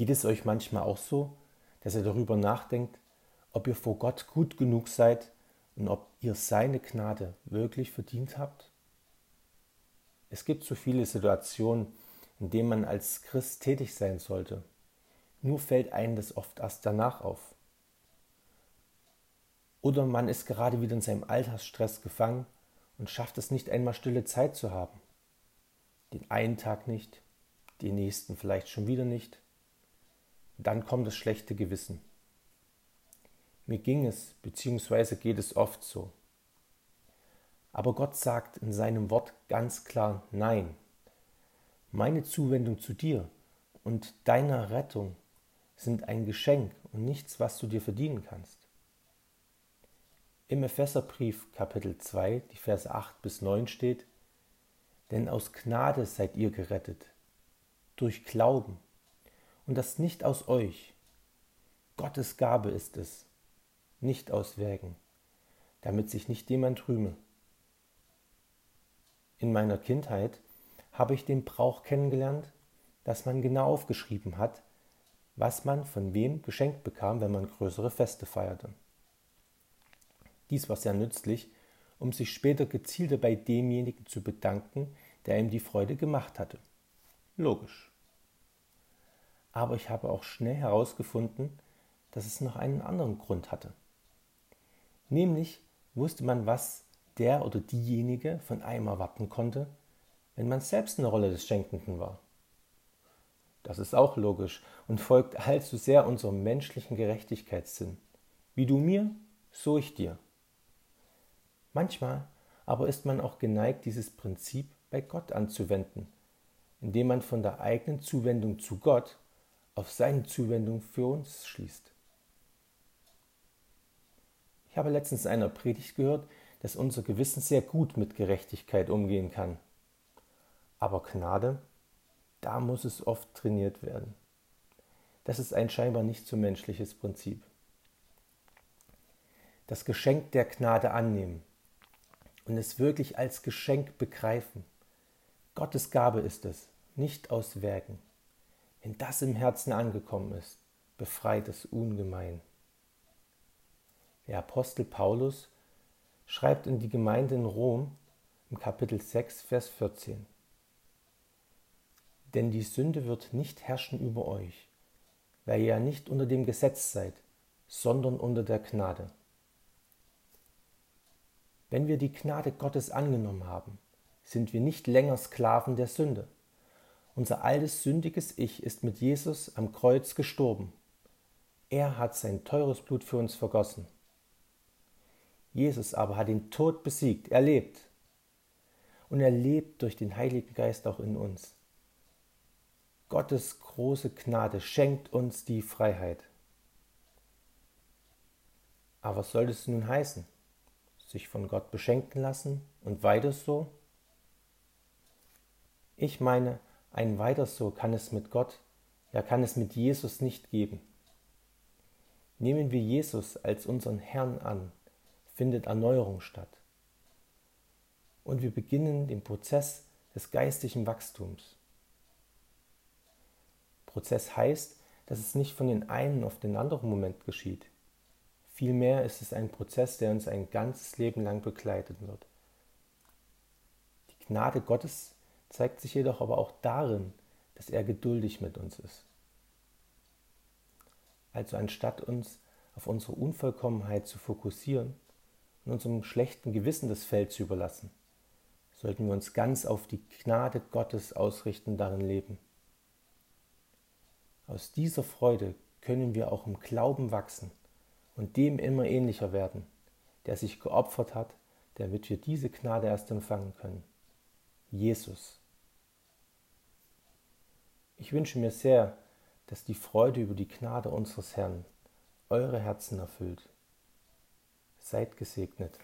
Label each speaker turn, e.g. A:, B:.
A: Geht es euch manchmal auch so, dass ihr darüber nachdenkt, ob ihr vor Gott gut genug seid und ob ihr seine Gnade wirklich verdient habt? Es gibt so viele Situationen, in denen man als Christ tätig sein sollte. Nur fällt einem das oft erst danach auf. Oder man ist gerade wieder in seinem Alltagsstress gefangen und schafft es nicht einmal stille Zeit zu haben. Den einen Tag nicht, den nächsten vielleicht schon wieder nicht. Dann kommt das schlechte Gewissen. Mir ging es, beziehungsweise geht es oft so. Aber Gott sagt in seinem Wort ganz klar Nein. Meine Zuwendung zu dir und deiner Rettung sind ein Geschenk und nichts, was du dir verdienen kannst. Im Epheserbrief Kapitel 2, die Verse 8 bis 9 steht, denn aus Gnade seid ihr gerettet, durch Glauben, und das nicht aus euch. Gottes Gabe ist es, nicht aus Werken, damit sich nicht jemand rühme. In meiner Kindheit habe ich den Brauch kennengelernt, dass man genau aufgeschrieben hat, was man von wem geschenkt bekam, wenn man größere Feste feierte. Dies war sehr nützlich, um sich später gezielter bei demjenigen zu bedanken, der ihm die Freude gemacht hatte. Logisch. Aber ich habe auch schnell herausgefunden, dass es noch einen anderen Grund hatte. Nämlich wusste man, was der oder diejenige von einem erwarten konnte, wenn man selbst in der Rolle des Schenkenden war. Das ist auch logisch und folgt allzu sehr unserem menschlichen Gerechtigkeitssinn. Wie du mir, so ich dir. Manchmal aber ist man auch geneigt, dieses Prinzip bei Gott anzuwenden, indem man von der eigenen Zuwendung zu Gott auf seine Zuwendung für uns schließt. Ich habe letztens in einer Predigt gehört, dass unser Gewissen sehr gut mit Gerechtigkeit umgehen kann. Aber Gnade, da muss es oft trainiert werden. Das ist ein scheinbar nicht so menschliches Prinzip. Das Geschenk der Gnade annehmen und es wirklich als Geschenk begreifen. Gottes Gabe ist es, nicht aus Werken. Wenn das im Herzen angekommen ist, befreit es ungemein. Der Apostel Paulus schreibt in die Gemeinde in Rom im Kapitel 6, Vers 14. Denn die Sünde wird nicht herrschen über euch, weil ihr ja nicht unter dem Gesetz seid, sondern unter der Gnade. Wenn wir die Gnade Gottes angenommen haben, sind wir nicht länger Sklaven der Sünde. Unser altes sündiges Ich ist mit Jesus am Kreuz gestorben. Er hat sein teures Blut für uns vergossen. Jesus aber hat den Tod besiegt, er lebt. Und er lebt durch den Heiligen Geist auch in uns. Gottes große Gnade schenkt uns die Freiheit. Aber was soll das nun heißen? Sich von Gott beschenken lassen und weiter so? Ich meine, ein weiter so kann es mit Gott, ja kann es mit Jesus nicht geben. Nehmen wir Jesus als unseren Herrn an, findet Erneuerung statt. Und wir beginnen den Prozess des geistlichen Wachstums. Prozess heißt, dass es nicht von den einen auf den anderen Moment geschieht. Vielmehr ist es ein Prozess, der uns ein ganzes Leben lang begleiten wird. Die Gnade Gottes zeigt sich jedoch aber auch darin, dass er geduldig mit uns ist. Also anstatt uns auf unsere Unvollkommenheit zu fokussieren, und unserem schlechten Gewissen das Feld zu überlassen, sollten wir uns ganz auf die Gnade Gottes ausrichten, darin leben. Aus dieser Freude können wir auch im Glauben wachsen und dem immer ähnlicher werden, der sich geopfert hat, damit wir diese Gnade erst empfangen können. Jesus. Ich wünsche mir sehr, dass die Freude über die Gnade unseres Herrn eure Herzen erfüllt. Seid gesegnet.